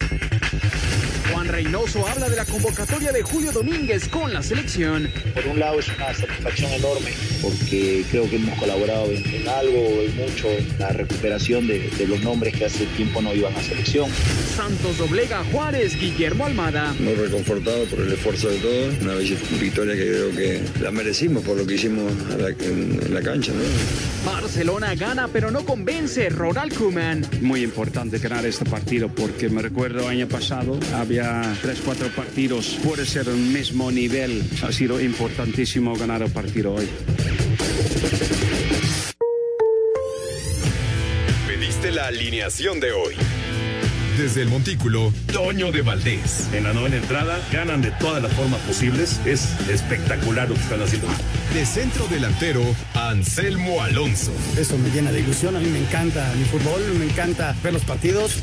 Juan Reynoso habla de la convocatoria de Julio Domínguez con la selección. Por un lado es una satisfacción enorme porque creo que hemos colaborado en, algo, en mucho, en la recuperación de, los nombres que hace tiempo no iban a selección. Santos doblega Juárez, Guillermo Almada. Muy reconfortado por el esfuerzo de todos, una victoria que creo que la merecimos por lo que hicimos en, la cancha. Barcelona gana pero no convence, Ronald Koeman. Muy importante ganar este partido porque me recuerdo año pasado había tres, cuatro partidos, puede ser el mismo nivel. Ha sido importantísimo ganar el partido hoy. Pediste la alineación de hoy. Desde el Montículo, Toño de Valdés. En la novena entrada, ganan de todas las formas posibles. Es espectacular lo que están haciendo. De centro delantero, Anselmo Alonso. Eso me llena de ilusión. A mí me encanta mi fútbol, me encanta ver los partidos.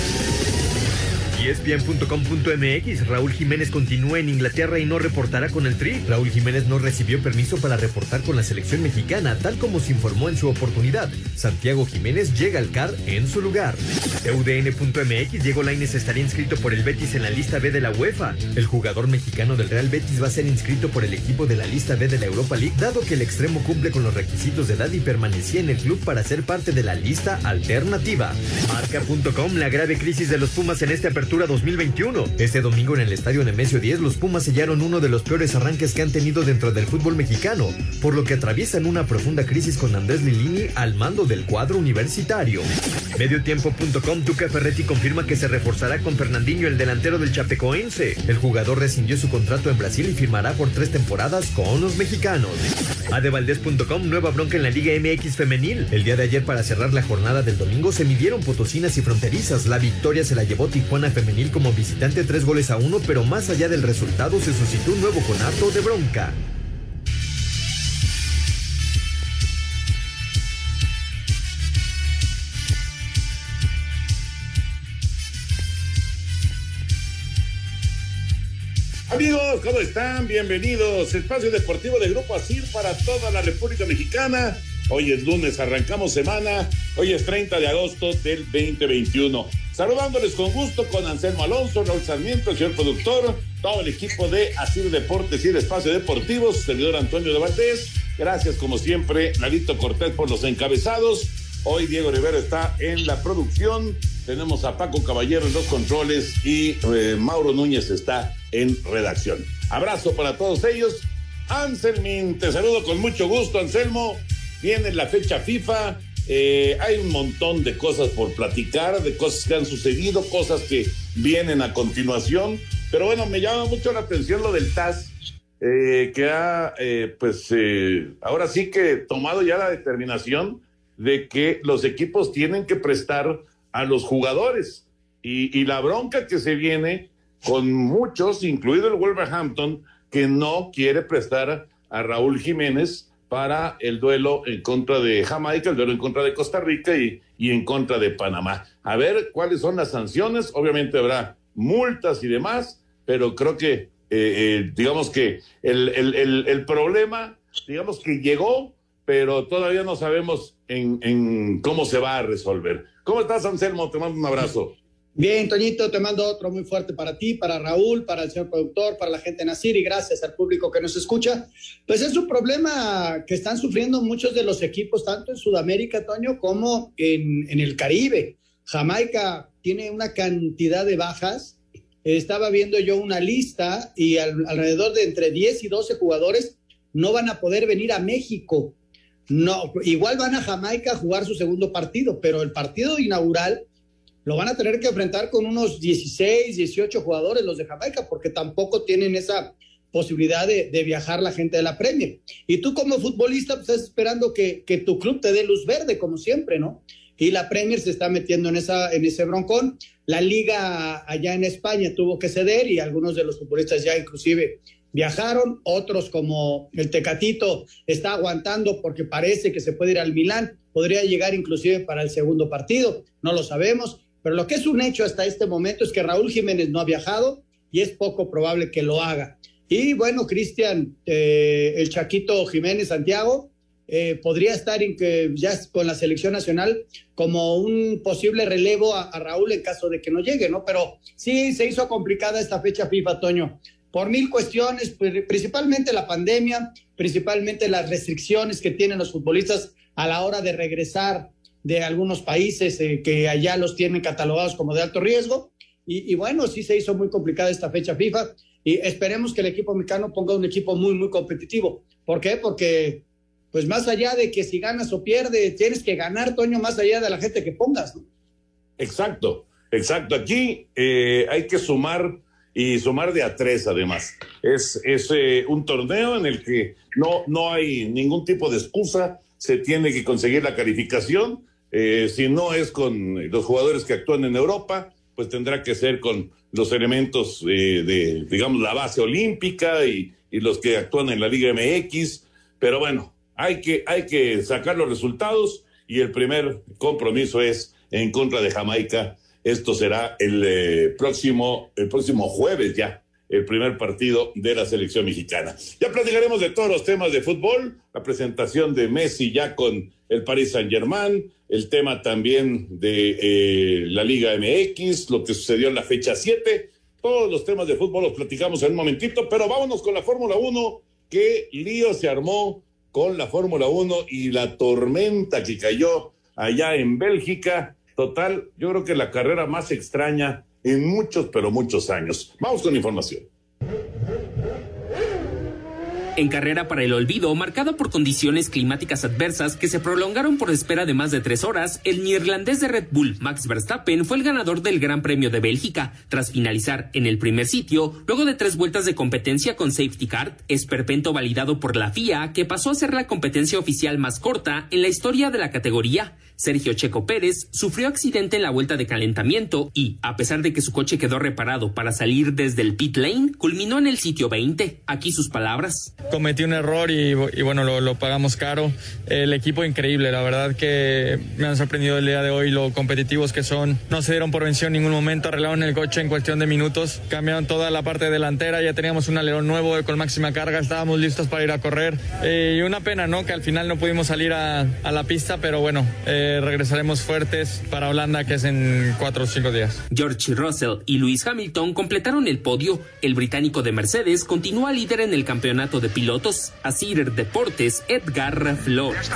ESPN.com.mx, Raúl Jiménez continúa en Inglaterra y no reportará con el Tri. Raúl Jiménez no recibió permiso para reportar con la selección mexicana, tal como se informó en su oportunidad. Santiago Jiménez llega al CAR en su lugar. UDN.mx, Diego Lainez estaría inscrito por el Betis en la lista B de la UEFA. El jugador mexicano del Real Betis va a ser inscrito por el equipo de la lista B de la Europa League, dado que el extremo cumple con los requisitos de edad y permanecía en el club para ser parte de la lista alternativa. Marca.com, la grave crisis de los Pumas en esta apertura 2021. Este domingo en el estadio Nemesio 10, los Pumas sellaron uno de los peores arranques que han tenido dentro del fútbol mexicano, por lo que atraviesan una profunda crisis con Andrés Lilini al mando del cuadro universitario. Mediotiempo.com, Tuca Ferretti confirma que se reforzará con Fernandinho, el delantero del Chapecoense. El jugador rescindió su contrato en Brasil y firmará por tres temporadas con los mexicanos. Adevaldez.com, nueva bronca en la Liga MX femenil. El día de ayer para cerrar la jornada del domingo se midieron potosinas y fronterizas. La victoria se la llevó Tijuana femenil como visitante tres goles a uno, pero más allá del resultado se suscitó un nuevo conato de bronca. Amigos, ¿cómo están? Bienvenidos. Espacio Deportivo de Grupo ASIR para toda la República Mexicana. Hoy es lunes, arrancamos semana. Hoy es 30 de agosto del 2021. Saludándoles con gusto con Anselmo Alonso, Raúl Sarmiento, el señor productor, todo el equipo de Asir Deportes y el Espacio Deportivo, su servidor Antonio de Valdés. Gracias, como siempre, Lalito Cortés por los encabezados. Hoy Diego Rivera está en la producción. Tenemos a Paco Caballero en los controles y eh, Mauro Núñez está en redacción. Abrazo para todos ellos. Anselmin, te saludo con mucho gusto, Anselmo. Viene la fecha FIFA. Eh, hay un montón de cosas por platicar, de cosas que han sucedido, cosas que vienen a continuación. Pero bueno, me llama mucho la atención lo del TAS, eh, que ha, eh, pues, ahora sí que tomado ya la determinación de que los equipos tienen que prestar a los jugadores. Y, y la bronca que se viene con muchos, incluido el Wolverhampton, que no quiere prestar a Raúl Jiménez para el duelo en contra de Jamaica, el duelo en contra de Costa Rica y, y en contra de Panamá. A ver cuáles son las sanciones. Obviamente habrá multas y demás, pero creo que, eh, eh, digamos que el, el, el, problema, digamos que llegó, pero todavía no sabemos en, en cómo se va a resolver. ¿Cómo estás, Anselmo? Te mando un abrazo. Bien, Toñito, te mando otro muy fuerte para ti, para Raúl, para el señor productor, para la gente de Nacir y gracias al público que nos escucha. Pues es un problema que están sufriendo muchos de los equipos, tanto en Sudamérica, Toño, como en, en el Caribe. Jamaica tiene una cantidad de bajas. Estaba viendo yo una lista y alrededor de entre 10 y 12 jugadores no van a poder venir a México no, igual van a Jamaica a jugar su segundo partido, pero el partido inaugural lo van a tener que enfrentar con unos 16, 18 jugadores los de Jamaica, porque tampoco tienen esa posibilidad de, viajar la gente de la Premier. Y tú como futbolista pues, estás esperando que, tu club te dé luz verde, como siempre, ¿no? Y la Premier se está metiendo en ese broncón. La liga allá en España tuvo que ceder y algunos de los futbolistas ya inclusive viajaron, otros como el Tecatito está aguantando porque parece que se puede ir al Milán, podría llegar inclusive para el segundo partido, no lo sabemos, pero lo que es un hecho hasta este momento es que Raúl Jiménez no ha viajado y es poco probable que lo haga. Y bueno, Cristian, eh, el Chaquito Jiménez Santiago eh, podría estar que ya con la selección nacional como un posible relevo a, a, Raúl en caso de que no llegue, ¿no? Pero sí se hizo complicada esta fecha FIFA, Toño por mil cuestiones, principalmente la pandemia, principalmente las restricciones que tienen los futbolistas a la hora de regresar de algunos países eh, que allá los tienen catalogados como de alto riesgo. Y, bueno, sí se hizo muy complicada esta fecha FIFA y esperemos que el equipo mexicano ponga un equipo muy, muy competitivo. ¿Por qué? Porque, pues más allá de que si ganas o pierdes, tienes que ganar, Toño, más allá de la gente que pongas. Exacto, exacto. Aquí eh, hay que sumar y sumar de a tres además. Es, es eh, un torneo en el que no, no hay ningún tipo de excusa, se tiene que conseguir la calificación, eh, si no es con los jugadores que actúan en Europa, pues tendrá que ser con los elementos eh, de, digamos, la base olímpica y, y, los que actúan en la Liga MX, pero bueno, hay que, hay que sacar los resultados y el primer compromiso es en contra de Jamaica. Esto será el eh, próximo, el próximo jueves ya, el primer partido de la selección mexicana. Ya platicaremos de todos los temas de fútbol, la presentación de Messi ya con el Paris Saint Germain, el tema también de eh, la Liga MX, lo que sucedió en la fecha 7, todos los temas de fútbol los platicamos en un momentito, pero vámonos con la Fórmula 1, que lío se armó con la Fórmula 1 y la tormenta que cayó allá en Bélgica Total, yo creo que la carrera más extraña en muchos, pero muchos años. Vamos con información. En carrera para el olvido, marcada por condiciones climáticas adversas que se prolongaron por espera de más de tres horas, el neerlandés de Red Bull, Max Verstappen, fue el ganador del Gran Premio de Bélgica, tras finalizar en el primer sitio, luego de tres vueltas de competencia con safety car, esperpento validado por la FIA, que pasó a ser la competencia oficial más corta en la historia de la categoría. Sergio Checo Pérez sufrió accidente en la vuelta de calentamiento y, a pesar de que su coche quedó reparado para salir desde el pit lane, culminó en el sitio 20. Aquí sus palabras. Cometí un error y, bueno, lo, pagamos caro. El equipo increíble, la verdad que me han sorprendido el día de hoy lo competitivos que son. No se dieron por vencido en ningún momento, arreglaron el coche en cuestión de minutos, cambiaron toda la parte delantera, ya teníamos un alerón nuevo con máxima carga, estábamos listos para ir a correr. Eh, y una pena, ¿no? Que al final no pudimos salir a, la pista, pero bueno. Eh, regresaremos fuertes para Holanda, que es en cuatro o cinco días. George Russell y Lewis Hamilton completaron el podio. El británico de Mercedes continúa líder en el campeonato de pilotos. Así Deportes, Edgar Flores.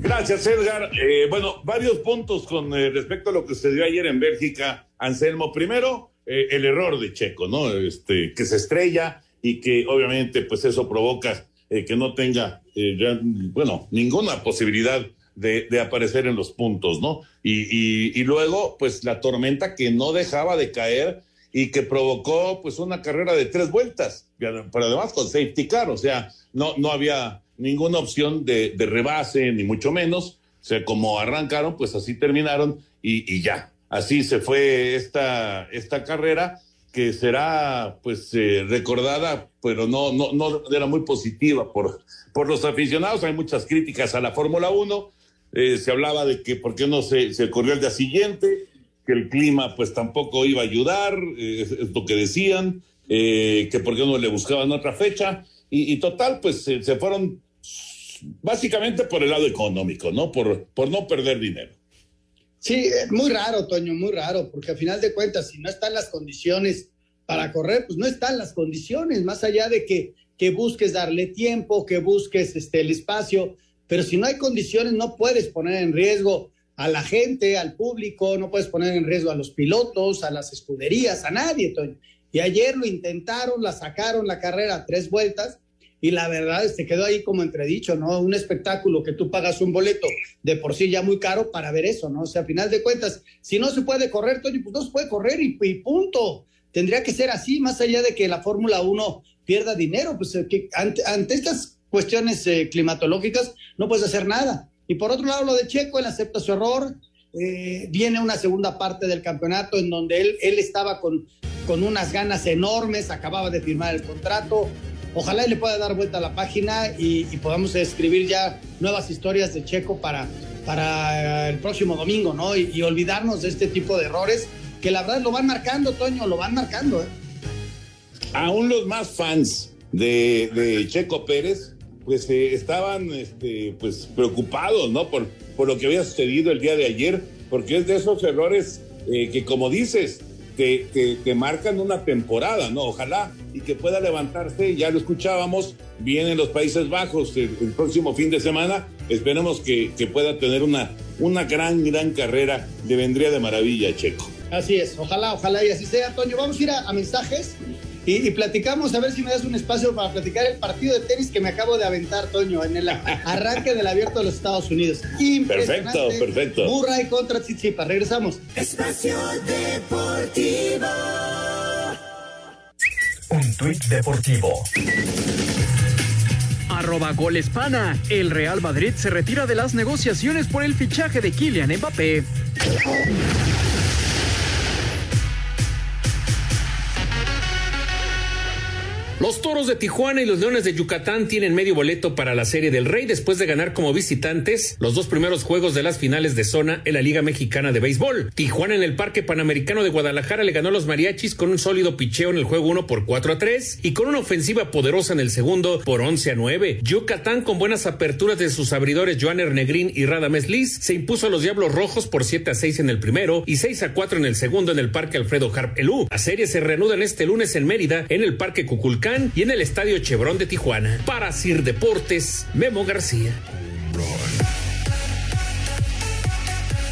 Gracias, Edgar. Eh, bueno, varios puntos con eh, respecto a lo que sucedió ayer en Bélgica, Anselmo. Primero, eh, el error de Checo, ¿no? Este, que se estrella y que obviamente, pues eso provoca eh, que no tenga, eh, bueno, ninguna posibilidad de, aparecer en los puntos, ¿no? Y, luego, pues la tormenta que no dejaba de caer y que provocó, pues, una carrera de tres vueltas, pero además con safety car, o sea, no, no había ninguna opción de, de rebase, ni mucho menos. O sea, como arrancaron, pues así terminaron y, y ya. Así se fue esta, esta carrera que será pues eh, recordada, pero no, no, no era muy positiva por, por los aficionados. Hay muchas críticas a la Fórmula 1. Eh, se hablaba de que por qué no se, se corrió el día siguiente, que el clima pues tampoco iba a ayudar, eh, es, lo que decían, que por qué no le buscaban otra fecha. Y, y total, pues se fueron básicamente por el lado económico, ¿no? Por, por no perder dinero. Sí, muy raro, Toño, muy raro, porque al final de cuentas, si no están las condiciones para correr, pues no están las condiciones, más allá de que, que busques darle tiempo, que busques este, el espacio, pero si no hay condiciones, no puedes poner en riesgo a la gente, al público, no puedes poner en riesgo a los pilotos, a las escuderías, a nadie, Toño. Y ayer lo intentaron, la sacaron la carrera tres vueltas y la verdad este quedó ahí como entredicho, ¿no? Un espectáculo que tú pagas un boleto de por sí ya muy caro para ver eso, ¿no? O sea, a final de cuentas, si no se puede correr, Toño, pues no se puede correr y, punto. Tendría que ser así, más allá de que la Fórmula 1 pierda dinero, pues eh, que ante, estas cuestiones eh, climatológicas no puedes hacer nada. Y por otro lado, lo de Checo, él acepta su error, eh, viene una segunda parte del campeonato en donde él, él estaba con, con unas ganas enormes, acababa de firmar el contrato, Ojalá le pueda dar vuelta a la página y, podamos escribir ya nuevas historias de Checo para, para el próximo domingo, ¿no? Y, olvidarnos de este tipo de errores que la verdad lo van marcando, Toño, lo van marcando. ¿eh? Aún los más fans de, Checo Pérez, pues eh, estaban este, pues, preocupados, ¿no? Por, por lo que había sucedido el día de ayer, porque es de esos errores eh, que, como dices, que, marcan una temporada, ¿no? Ojalá y que pueda levantarse, ya lo escuchábamos, vienen los Países Bajos el, próximo fin de semana, esperemos que, pueda tener una, una gran, gran carrera, le vendría de maravilla Checo. Así es, ojalá, ojalá y así sea, Toño. Vamos a ir a mensajes y, platicamos, a ver si me das un espacio para platicar el partido de tenis que me acabo de aventar, Toño, en el arranque del abierto de los Estados Unidos. Perfecto, perfecto. Murray contra Tsitsipas. Regresamos. Espacio Deportivo. Un tuit deportivo. Arroba Gol Hispana. El Real Madrid se retira de las negociaciones por el fichaje de Kylian Mbappé. Los Toros de Tijuana y los Leones de Yucatán tienen medio boleto para la Serie del Rey después de ganar como visitantes los dos primeros juegos de las finales de zona en la Liga Mexicana de Béisbol. Tijuana en el Parque Panamericano de Guadalajara le ganó a los Mariachis con un sólido picheo en el juego 1 por 4 a 3 y con una ofensiva poderosa en el segundo por 11 a 9. Yucatán con buenas aperturas de sus abridores Joaner Negrín y Radames Liz se impuso a los Diablos Rojos por 7 a 6 en el primero y 6 a 4 en el segundo en el Parque Alfredo Harp Elú. La serie se reanuda en este lunes en Mérida en el Parque Cuculcán y en el Estadio Chevron de Tijuana. Para Sir Deportes, Memo García.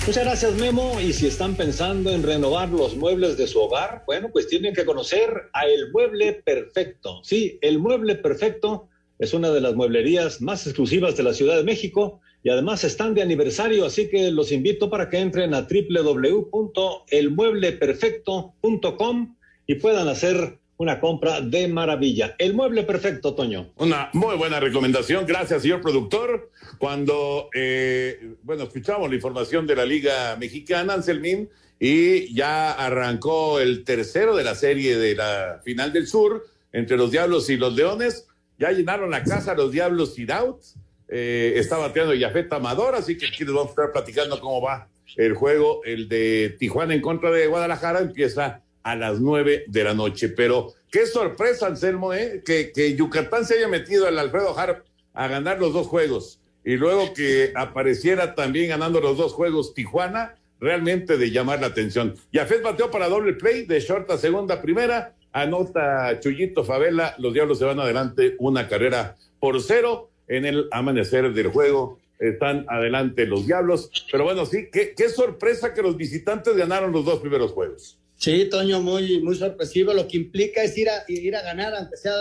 Muchas gracias Memo y si están pensando en renovar los muebles de su hogar, bueno, pues tienen que conocer a El Mueble Perfecto. Sí, El Mueble Perfecto es una de las mueblerías más exclusivas de la Ciudad de México y además están de aniversario, así que los invito para que entren a www.elmuebleperfecto.com y puedan hacer una compra de maravilla. El mueble perfecto, Toño. Una muy buena recomendación. Gracias, señor productor. Cuando, eh, bueno, escuchamos la información de la Liga Mexicana, Anselmín, y ya arrancó el tercero de la serie de la final del sur entre los Diablos y los Leones. Ya llenaron la casa los Diablos y Out. Eh, está bateando Yafet Amador, así que aquí les vamos a estar platicando cómo va el juego. El de Tijuana en contra de Guadalajara empieza a las nueve de la noche. Pero qué sorpresa, Anselmo, ¿eh? que, que Yucatán se haya metido al Alfredo Harp a ganar los dos juegos y luego que apareciera también ganando los dos juegos Tijuana, realmente de llamar la atención. Yafet bateó para doble play, de short a segunda, primera, anota Chuyito Favela, los Diablos se van adelante una carrera por cero en el amanecer del juego. Están adelante los Diablos, pero bueno, sí, qué, qué sorpresa que los visitantes ganaron los dos primeros juegos. Sí, Toño, muy, muy sorpresivo. Lo que implica es ir a, ir a ganar, aunque sea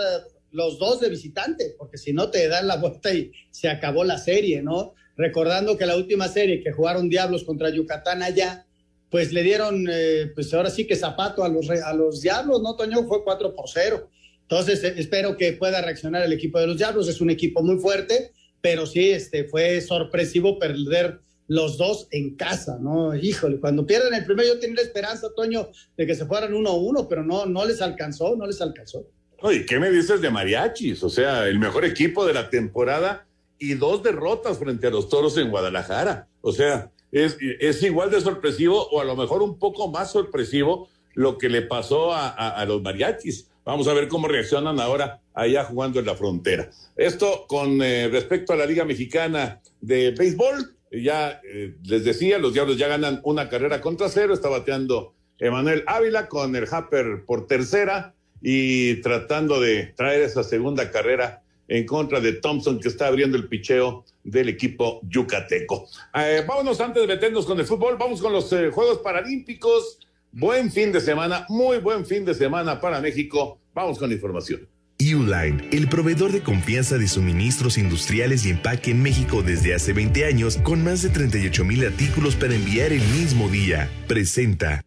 los dos de visitante, porque si no te dan la vuelta y se acabó la serie, ¿no? Recordando que la última serie que jugaron Diablos contra Yucatán allá, pues le dieron, eh, pues ahora sí que zapato a los, a los Diablos, ¿no, Toño? Fue 4 por 0. Entonces, eh, espero que pueda reaccionar el equipo de los Diablos. Es un equipo muy fuerte, pero sí, este, fue sorpresivo perder los dos en casa, ¿no? Híjole, cuando pierden el primero yo tenía la esperanza, Toño, de que se fueran uno a uno, pero no, no les alcanzó, no les alcanzó. Oye, ¿qué me dices de mariachis? O sea, el mejor equipo de la temporada y dos derrotas frente a los toros en Guadalajara. O sea, es, igual de sorpresivo o a lo mejor un poco más sorpresivo lo que le pasó a, los mariachis. Vamos a ver cómo reaccionan ahora allá jugando en la frontera. Esto con eh, respecto a la Liga Mexicana de Béisbol, ya eh, les decía, los Diablos ya ganan una carrera contra cero, está bateando Emanuel Ávila con el Happer por tercera y tratando de traer esa segunda carrera en contra de Thompson que está abriendo el picheo del equipo yucateco. Eh, vámonos antes de meternos con el fútbol, vamos con los eh, Juegos Paralímpicos. Buen fin de semana, muy buen fin de semana para México. Vamos con información. Uline, el proveedor de confianza de suministros industriales y empaque en México desde hace 20 años, con más de 38 mil artículos para enviar el mismo día, presenta.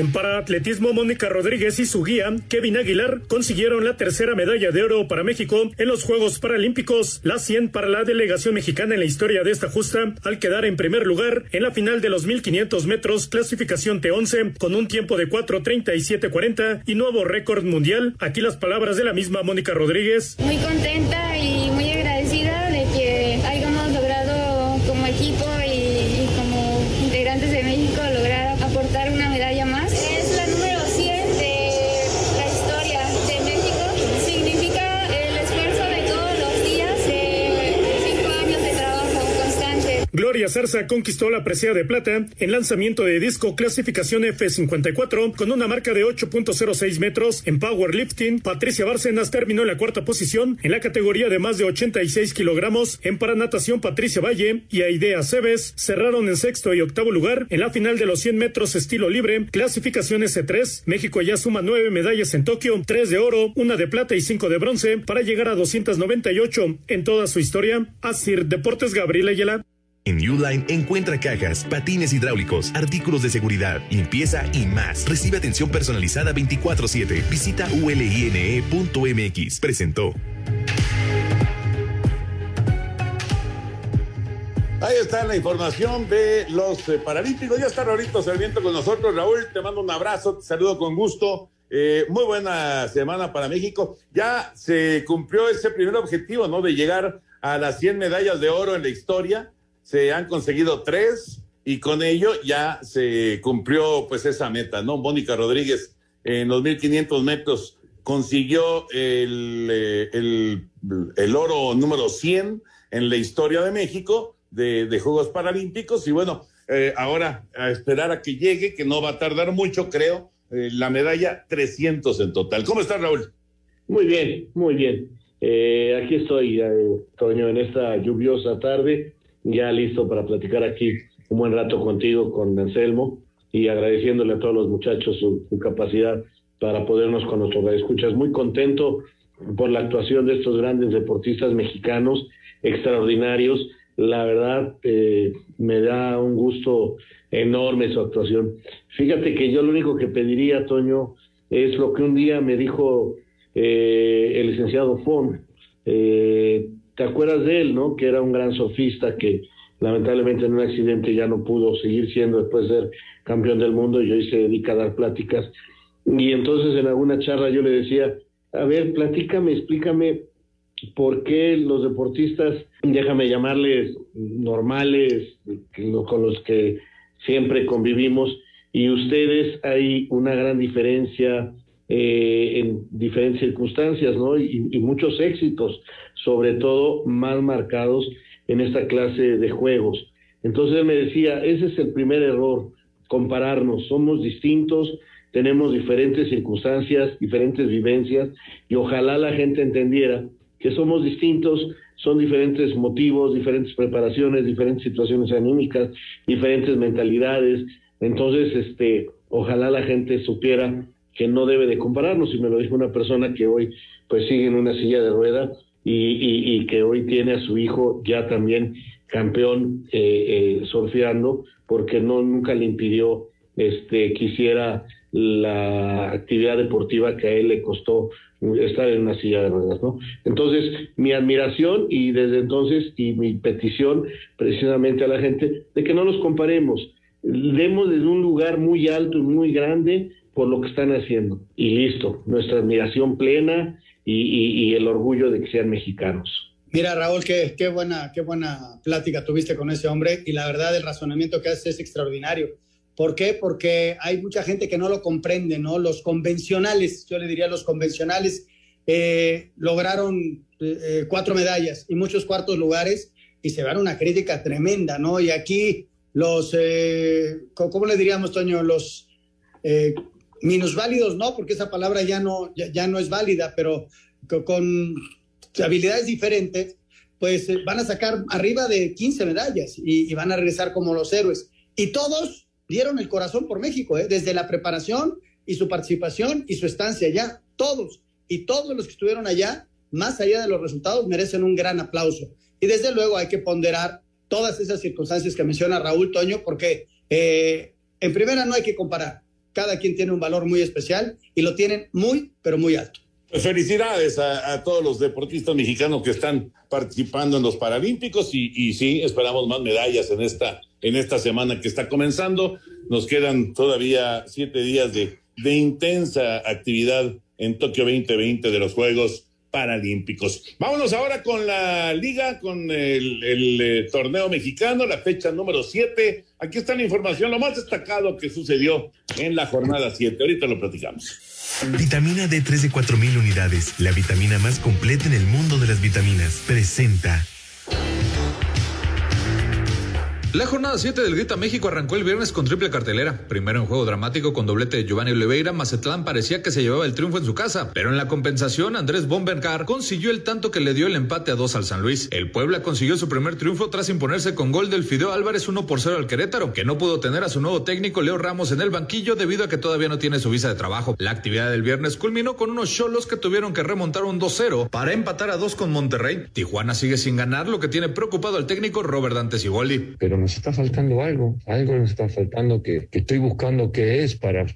En paraatletismo, Mónica Rodríguez y su guía, Kevin Aguilar, consiguieron la tercera medalla de oro para México en los Juegos Paralímpicos, la 100 para la delegación mexicana en la historia de esta justa, al quedar en primer lugar en la final de los 1500 metros, clasificación T11, con un tiempo de 4.37.40 y nuevo récord mundial. Aquí las palabras de la misma Mónica Rodríguez. Muy contenta y Gloria Zarza conquistó la presea de plata en lanzamiento de disco clasificación F54 con una marca de 8.06 metros en powerlifting. Patricia Bárcenas terminó en la cuarta posición en la categoría de más de 86 kilogramos. En paranatación Patricia Valle y Aidea Cebes cerraron en sexto y octavo lugar en la final de los 100 metros estilo libre, clasificación S3. México ya suma nueve medallas en Tokio, tres de oro, una de plata y cinco de bronce para llegar a 298 en toda su historia. Asir Deportes Gabriel Ayala. En Uline encuentra cajas, patines hidráulicos, artículos de seguridad, limpieza y más. Recibe atención personalizada 24/7. Visita uline.mx. Presentó. Ahí está la información de los eh, Paralímpicos. Ya está Raulito Sarmiento con nosotros. Raúl, te mando un abrazo, te saludo con gusto. Eh, muy buena semana para México. Ya se cumplió ese primer objetivo, ¿no? De llegar a las 100 medallas de oro en la historia. Se han conseguido tres y con ello ya se cumplió pues esa meta, ¿no? Mónica Rodríguez en los 1500 metros consiguió el, eh, el, el oro número 100 en la historia de México de, de Juegos Paralímpicos y bueno, eh, ahora a esperar a que llegue, que no va a tardar mucho, creo, eh, la medalla 300 en total. ¿Cómo estás, Raúl? Muy bien, muy bien. Eh, aquí estoy, eh, Toño, en esta lluviosa tarde, ya listo para platicar aquí un buen rato contigo, con Anselmo, y agradeciéndole a todos los muchachos su, capacidad para podernos con nuestros escuchas. Muy contento por la actuación de estos grandes deportistas mexicanos, extraordinarios. La verdad, eh, me da un gusto enorme su actuación. Fíjate que yo lo único que pediría, Toño, es lo que un día me dijo eh, el licenciado Fon. Eh, ¿Te acuerdas de él, no? Que era un gran sofista que lamentablemente en un accidente ya no pudo seguir siendo después de ser campeón del mundo y hoy se dedica a dar pláticas. Y entonces en alguna charla yo le decía, a ver, platícame, explícame por qué los deportistas, déjame llamarles normales, con los que siempre convivimos, y ustedes hay una gran diferencia eh, en diferentes circunstancias, ¿no? Y, y, muchos éxitos, sobre todo más marcados en esta clase de juegos. Entonces me decía, ese es el primer error, compararnos, somos distintos, tenemos diferentes circunstancias, diferentes vivencias, y ojalá la gente entendiera que somos distintos, son diferentes motivos, diferentes preparaciones, diferentes situaciones anímicas, diferentes mentalidades. Entonces, este, ojalá la gente supiera que no debe de compararnos, y me lo dijo una persona que hoy pues sigue en una silla de rueda y, y, que hoy tiene a su hijo ya también campeón eh, eh, surfeando, porque no nunca le impidió este quisiera la actividad deportiva que a él le costó estar en una silla de ruedas, ¿no? Entonces, mi admiración y desde entonces y mi petición precisamente a la gente de que no nos comparemos, demos desde un lugar muy alto y muy grande por lo que están haciendo y listo, nuestra admiración plena y, el orgullo de que sean mexicanos. Mira, Raúl, qué, buena, qué buena plática tuviste con ese hombre y la verdad el razonamiento que hace es extraordinario. ¿Por qué? Porque hay mucha gente que no lo comprende, ¿no? Los convencionales, yo le diría los convencionales, eh, lograron eh, cuatro medallas y muchos cuartos lugares y se van una crítica tremenda, ¿no? Y aquí los, eh, ¿cómo le diríamos, Toño? Los eh, minusválidos, ¿no? Porque esa palabra ya no, ya, no es válida, pero con habilidades diferentes, pues eh, van a sacar arriba de 15 medallas y, y, van a regresar como los héroes. Y todos dieron el corazón por México, ¿eh? desde la preparación y su participación y su estancia allá. Todos y todos los que estuvieron allá, más allá de los resultados, merecen un gran aplauso. Y desde luego hay que ponderar todas esas circunstancias que menciona Raúl Toño, porque eh, en primera no hay que comparar. Cada quien tiene un valor muy especial y lo tienen muy, pero muy alto. Pues felicidades a, todos los deportistas mexicanos que están participando en los Paralímpicos y, sí, esperamos más medallas en esta, en esta semana que está comenzando. Nos quedan todavía siete días de, de intensa actividad en Tokio 2020 de los Juegos Paralímpicos. Vámonos ahora con la liga, con el, eh, torneo mexicano, la fecha número 7. Aquí está la información, lo más destacado que sucedió en la jornada 7. Ahorita lo platicamos. Vitamina D3 de 4000 unidades, la vitamina más completa en el mundo de las vitaminas, presenta. La jornada 7 del Grita México arrancó el viernes con triple cartelera. Primero en juego dramático con doblete de Giovanni Oliveira, Mazatlán parecía que se llevaba el triunfo en su casa, pero en la compensación Andrés Bombergar consiguió el tanto que le dio el empate a dos al San Luis. El Puebla consiguió su primer triunfo tras imponerse con gol del Fideo Álvarez 1 por 0 al Querétaro, que no pudo tener a su nuevo técnico Leo Ramos en el banquillo debido a que todavía no tiene su visa de trabajo. La actividad del viernes culminó con unos cholos que tuvieron que remontar un 2-0 para empatar a dos con Monterrey. Tijuana sigue sin ganar, lo que tiene preocupado al técnico Robert Dante Siboldi. Pero nos está faltando algo, algo nos está faltando que, que estoy buscando qué es para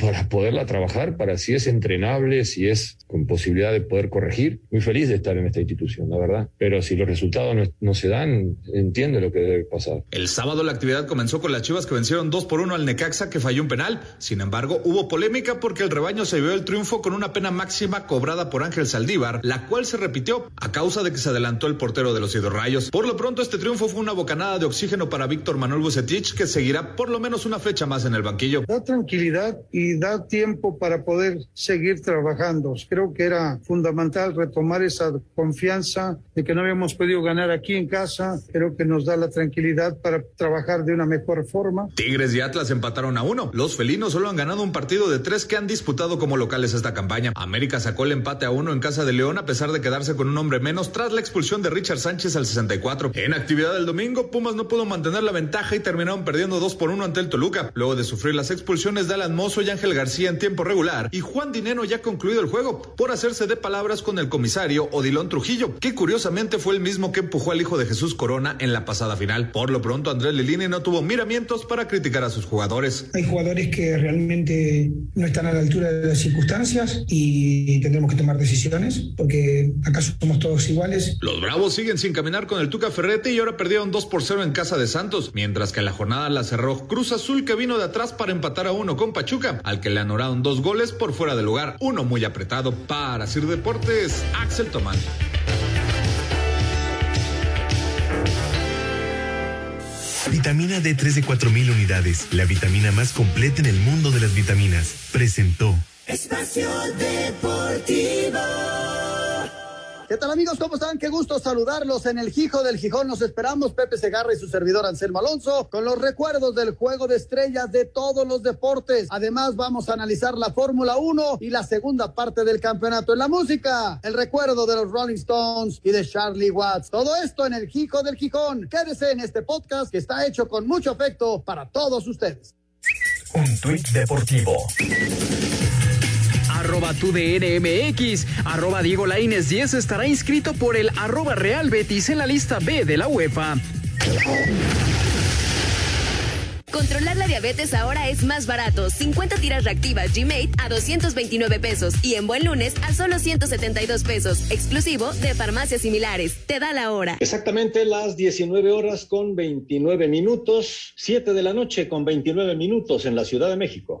para poderla trabajar, para si es entrenable, si es con posibilidad de poder corregir. Muy feliz de estar en esta institución, la verdad. Pero si los resultados no, se dan, entiende lo que debe pasar. El sábado la actividad comenzó con las Chivas que vencieron 2 por 1 al Necaxa que falló un penal. Sin embargo, hubo polémica porque el rebaño se vio el triunfo con una pena máxima cobrada por Ángel Saldívar, la cual se repitió a causa de que se adelantó el portero de los Rayos. Por lo pronto, este triunfo fue una bocanada de oxígeno para Víctor Manuel Bucetich, que seguirá por lo menos una fecha más en el banquillo. Da tranquilidad y da tiempo para poder seguir trabajando. Creo que era fundamental retomar esa confianza de que no habíamos podido ganar aquí en casa. Creo que nos da la tranquilidad para trabajar de una mejor forma. Tigres y Atlas empataron a uno. Los felinos solo han ganado un partido de tres que han disputado como locales esta campaña. América sacó el empate a uno en casa de León a pesar de quedarse con un hombre menos tras la expulsión de Richard Sánchez al 64. En actividad del domingo, Pumas no pudo mantener la ventaja y terminaron perdiendo dos por uno ante el Toluca. Luego de sufrir las expulsiones de Alan Mozo y Ángel García en tiempo regular y Juan Dineno ya concluido el juego por hacerse de palabras con el comisario Odilón Trujillo, que curiosamente fue el mismo que empujó al hijo de Jesús Corona en la pasada final. Por lo pronto, Andrés Lilini no tuvo miramientos para criticar a sus jugadores. Hay jugadores que realmente no están a la altura de las circunstancias y tendremos que tomar decisiones porque acaso somos todos iguales. Los Bravos siguen sin caminar con el Tuca Ferrete y ahora perdieron 2 por 0 en casa de Santos, mientras que la jornada la cerró Cruz Azul que vino de atrás para empatar a uno con Pachuca, al que le anoraron dos goles por fuera de lugar, uno muy apretado para Sir Deportes, Axel Tomán. Vitamina D3 de 4000 unidades, la vitamina más completa en el mundo de las vitaminas, presentó Espacio Deportivo. ¿Qué tal amigos? ¿Cómo están? Qué gusto saludarlos en el Gijo del Gijón. Nos esperamos Pepe Segarra y su servidor Anselmo Alonso con los recuerdos del juego de estrellas de todos los deportes. Además vamos a analizar la Fórmula 1 y la segunda parte del campeonato en la música. El recuerdo de los Rolling Stones y de Charlie Watts. Todo esto en el Gijo del Gijón. Quédese en este podcast que está hecho con mucho afecto para todos ustedes. Un tuit deportivo arroba tu DNMX, arroba Diego Laines 10 estará inscrito por el arroba Real Betis en la lista B de la UEFA. Controlar la diabetes ahora es más barato. 50 tiras reactivas G-Mate a 229 pesos y en buen lunes a solo 172 pesos, exclusivo de farmacias similares. Te da la hora. Exactamente las 19 horas con 29 minutos, 7 de la noche con 29 minutos en la Ciudad de México.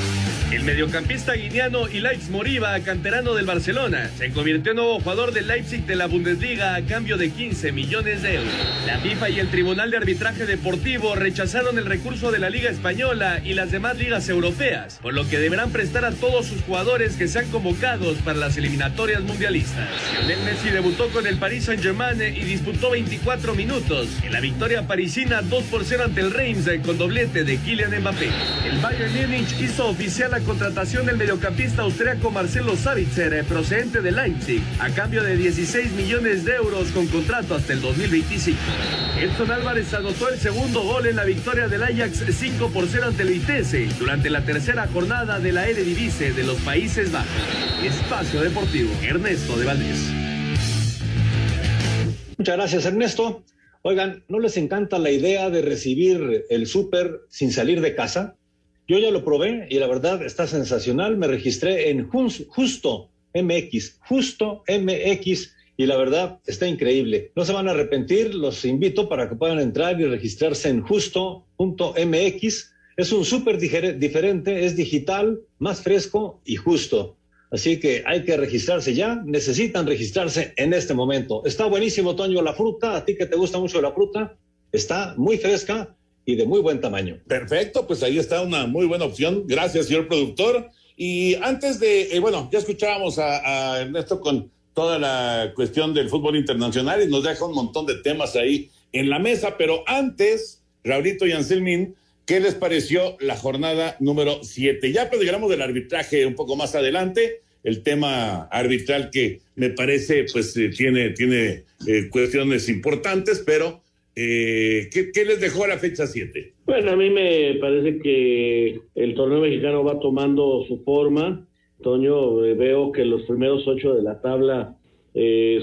El mediocampista guineano Ilaix Moriba, canterano del Barcelona, se convirtió en nuevo jugador del Leipzig de la Bundesliga a cambio de 15 millones de euros. La FIFA y el Tribunal de Arbitraje Deportivo rechazaron el recurso de la Liga Española y las demás ligas europeas, por lo que deberán prestar a todos sus jugadores que sean convocados para las eliminatorias mundialistas. Lionel Messi debutó con el Paris Saint-Germain y disputó 24 minutos en la victoria parisina 2 por 0 ante el Reims con doblete de Kylian Mbappé. El Bayern Múnich hizo oficial la contratación del mediocampista austriaco Marcelo Savitzer, eh, procedente de Leipzig, a cambio de 16 millones de euros con contrato hasta el 2025. Edson Álvarez anotó el segundo gol en la victoria del Ajax 5 por 0 ante el Vitesse durante la tercera jornada de la Eredivisie de los Países Bajos. Espacio Deportivo, Ernesto de Valdés. Muchas gracias, Ernesto. Oigan, ¿no les encanta la idea de recibir el súper sin salir de casa? Yo ya lo probé y la verdad está sensacional. Me registré en Justo MX, Justo MX y la verdad está increíble. No se van a arrepentir, los invito para que puedan entrar y registrarse en justo.mx. Es un súper diferente, es digital, más fresco y justo. Así que hay que registrarse ya, necesitan registrarse en este momento. Está buenísimo, Toño, la fruta, a ti que te gusta mucho la fruta, está muy fresca y de muy buen tamaño. Perfecto, pues ahí está una muy buena opción. Gracias, señor productor. Y antes de, eh, bueno, ya escuchábamos a, a, Ernesto con toda la cuestión del fútbol internacional y nos deja un montón de temas ahí en la mesa, pero antes, Raulito y Anselmín, ¿Qué les pareció la jornada número 7? Ya platicaremos del arbitraje un poco más adelante, el tema arbitral que me parece pues eh, tiene, tiene eh, cuestiones importantes, pero eh, ¿qué, ¿qué, les dejó la fecha 7? Bueno, a mí me parece que el torneo mexicano va tomando su forma. Toño, veo que los primeros ocho de la tabla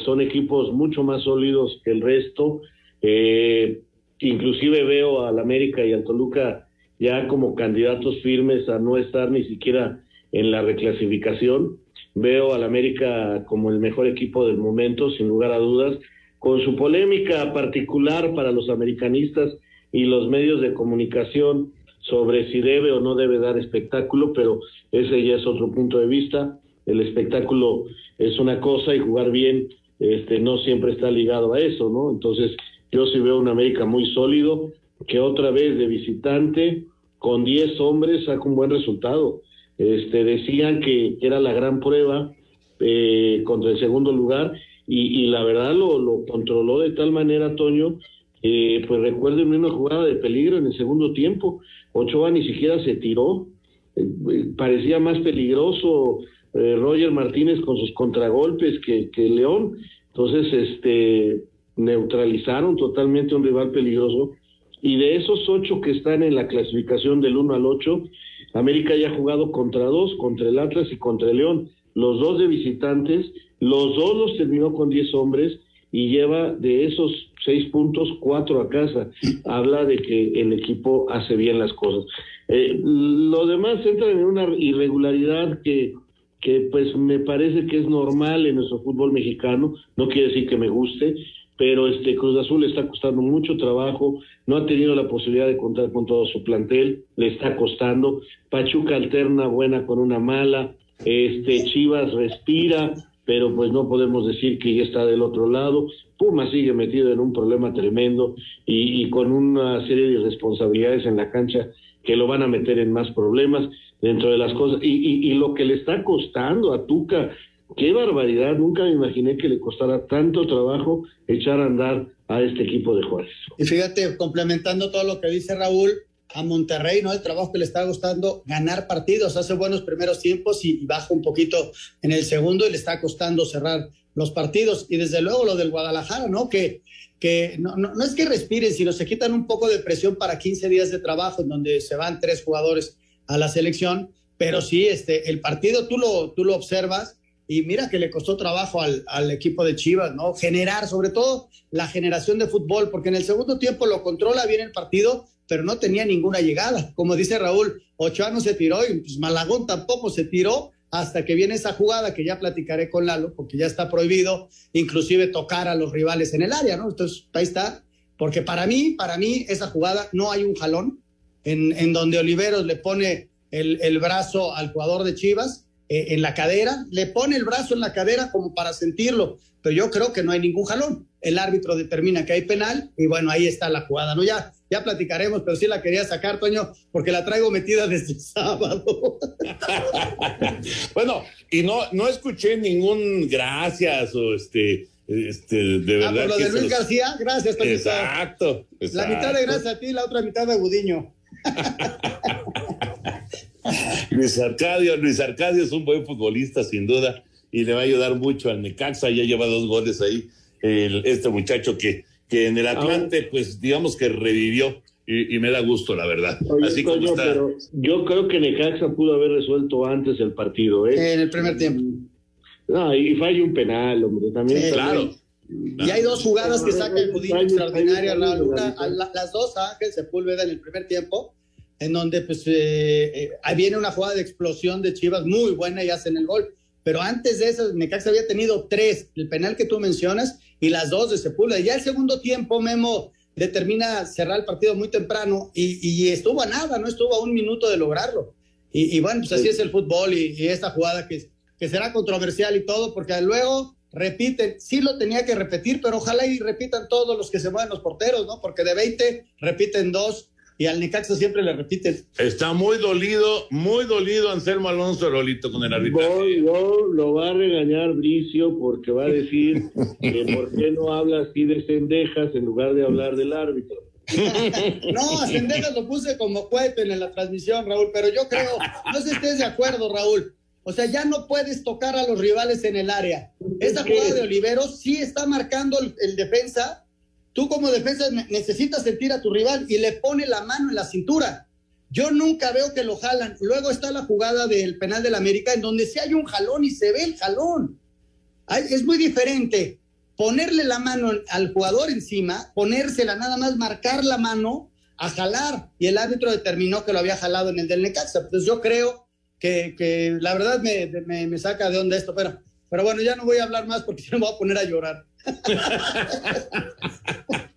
son equipos mucho más sólidos que el resto. Eh, inclusive veo al América y al Toluca ya como candidatos firmes a no estar ni siquiera en la reclasificación. Veo al América como el mejor equipo del momento, sin lugar a dudas, con su polémica particular para los americanistas y los medios de comunicación sobre si debe o no debe dar espectáculo, pero ese ya es otro punto de vista. El espectáculo es una cosa y jugar bien este no siempre está ligado a eso, ¿no? Entonces, yo sí veo un América muy sólido, que otra vez de visitante, con 10 hombres, saca un buen resultado. Este, decían que, era la gran prueba eh, contra el segundo lugar y, la verdad lo, lo, controló de tal manera, Toño, eh, pues recuerden una jugada de peligro en el segundo tiempo. Ochoa ni siquiera se tiró, eh, parecía más peligroso Roger Martínez con sus contragolpes que, que León. Entonces, este, neutralizaron totalmente un rival peligroso. Y de esos ocho que están en la clasificación del 1 al 8, América ya ha jugado contra dos, contra el Atlas y contra el León. Los dos de visitantes, los dos los terminó con 10 hombres y lleva de esos seis puntos, cuatro a casa. Habla de que el equipo hace bien las cosas. Eh, lo demás entra en una irregularidad que, que pues me parece que es normal en nuestro fútbol mexicano, no quiere decir que me guste, pero este Cruz Azul le está costando mucho trabajo, no ha tenido la posibilidad de contar con todo su plantel, le está costando. Pachuca alterna buena con una mala, este Chivas respira, pero pues no podemos decir que ya está del otro lado. Puma sigue metido en un problema tremendo y, con una serie de irresponsabilidades en la cancha que lo van a meter en más problemas dentro de las cosas. Y, y, y lo que le está costando a Tuca qué barbaridad, nunca me imaginé que le costara tanto trabajo echar a andar a este equipo de Juárez. Y fíjate, complementando todo lo que dice Raúl, a Monterrey, ¿no? El trabajo que le está costando ganar partidos, hace buenos primeros tiempos y, baja un poquito en el segundo y le está costando cerrar los partidos. Y desde luego lo del Guadalajara, ¿no? Que, que no, no, no es que respiren, sino se quitan un poco de presión para 15 días de trabajo, en donde se van tres jugadores a la selección, pero sí, este, el partido tú lo, tú lo observas y mira que le costó trabajo al, al, equipo de Chivas, ¿no? Generar, sobre todo la generación de fútbol, porque en el segundo tiempo lo controla bien el partido, pero no tenía ninguna llegada. Como dice Raúl, Ochoa no se tiró y pues Malagón tampoco se tiró hasta que viene esa jugada que ya platicaré con Lalo, porque ya está prohibido inclusive tocar a los rivales en el área, ¿no? Entonces, ahí está. Porque para mí, para mí, esa jugada no hay un jalón en, en donde Oliveros le pone el, el brazo al jugador de Chivas eh, en la cadera, le pone el brazo en la cadera como para sentirlo, pero yo creo que no hay ningún jalón. El árbitro determina que hay penal y bueno, ahí está la jugada, ¿no? Ya, ya platicaremos, pero sí la quería sacar, Toño, porque la traigo metida desde el sábado. bueno, y no, no escuché ningún gracias o este, este, de verdad. Ah, por lo de Luis García, gracias, Toño. Exacto, La mitad de gracias a ti, la otra mitad de Gudiño. Luis Arcadio, Luis Arcadio es un buen futbolista, sin duda, y le va a ayudar mucho al Necaxa. Ya lleva dos goles ahí, el, este muchacho que, que en el Atlante, pues digamos que revivió. Y, y me da gusto, la verdad. Oye, Así como está. pero yo creo que Necaxa pudo haber resuelto antes el partido. ¿eh? En el primer tiempo. No, y falla un penal, hombre. También Sí, claro. Y hay dos jugadas que saca el Budín Hay- hay- extraordinarias, hay- Raúl. hay- Una, a la- las dos a Ángel Sepúlveda en el primer tiempo, en donde pues eh, eh, ahí viene una jugada de explosión de Chivas muy buena y hacen el gol. Pero antes de eso, Necaxa había tenido tres, el penal que tú mencionas y las dos de Sepúlveda. Ya el segundo tiempo, Memo determina cerrar el partido muy temprano y, y estuvo a nada, no estuvo a un minuto de lograrlo. Y, y bueno, pues así es el fútbol y, y esta jugada que, que será controversial y todo, porque luego repiten, sí lo tenía que repetir, pero ojalá y repitan todos los que se mueven los porteros, ¿no? Porque de 20 repiten dos y al Necaxa siempre le repiten. Está muy dolido, muy dolido Anselmo Alonso Rolito con el arbitraje. Voy, no, lo va a regañar Bricio porque va a decir que por qué no habla así de cendejas en lugar de hablar del árbitro. No, a Sendejas lo puse como cueten en la transmisión, Raúl, pero yo creo, no sé si estés de acuerdo, Raúl. O sea, ya no puedes tocar a los rivales en el área. Esta jugada de Oliveros sí está marcando el, el defensa. Tú como defensa ne- necesitas sentir a tu rival y le pone la mano en la cintura. Yo nunca veo que lo jalan. Luego está la jugada del penal del América en donde sí hay un jalón y se ve el jalón. Es muy diferente ponerle la mano al jugador encima, ponérsela nada más, marcar la mano, a jalar. Y el árbitro determinó que lo había jalado en el del Necaxa. Entonces yo creo que, la verdad me, me- me saca de onda esto, pero, pero bueno, ya no voy a hablar más porque si no me voy a poner a llorar.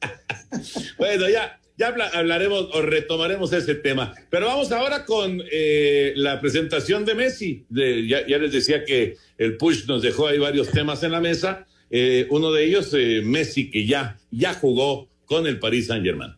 Bueno, ya, ya habla- hablaremos o retomaremos ese tema. Pero vamos ahora con eh, la presentación de Messi. Ya les decía que el push nos dejó ahí varios temas en la mesa. Eh, uno de ellos, eh, Messi, que ya, ya jugó con el Paris Saint Germain.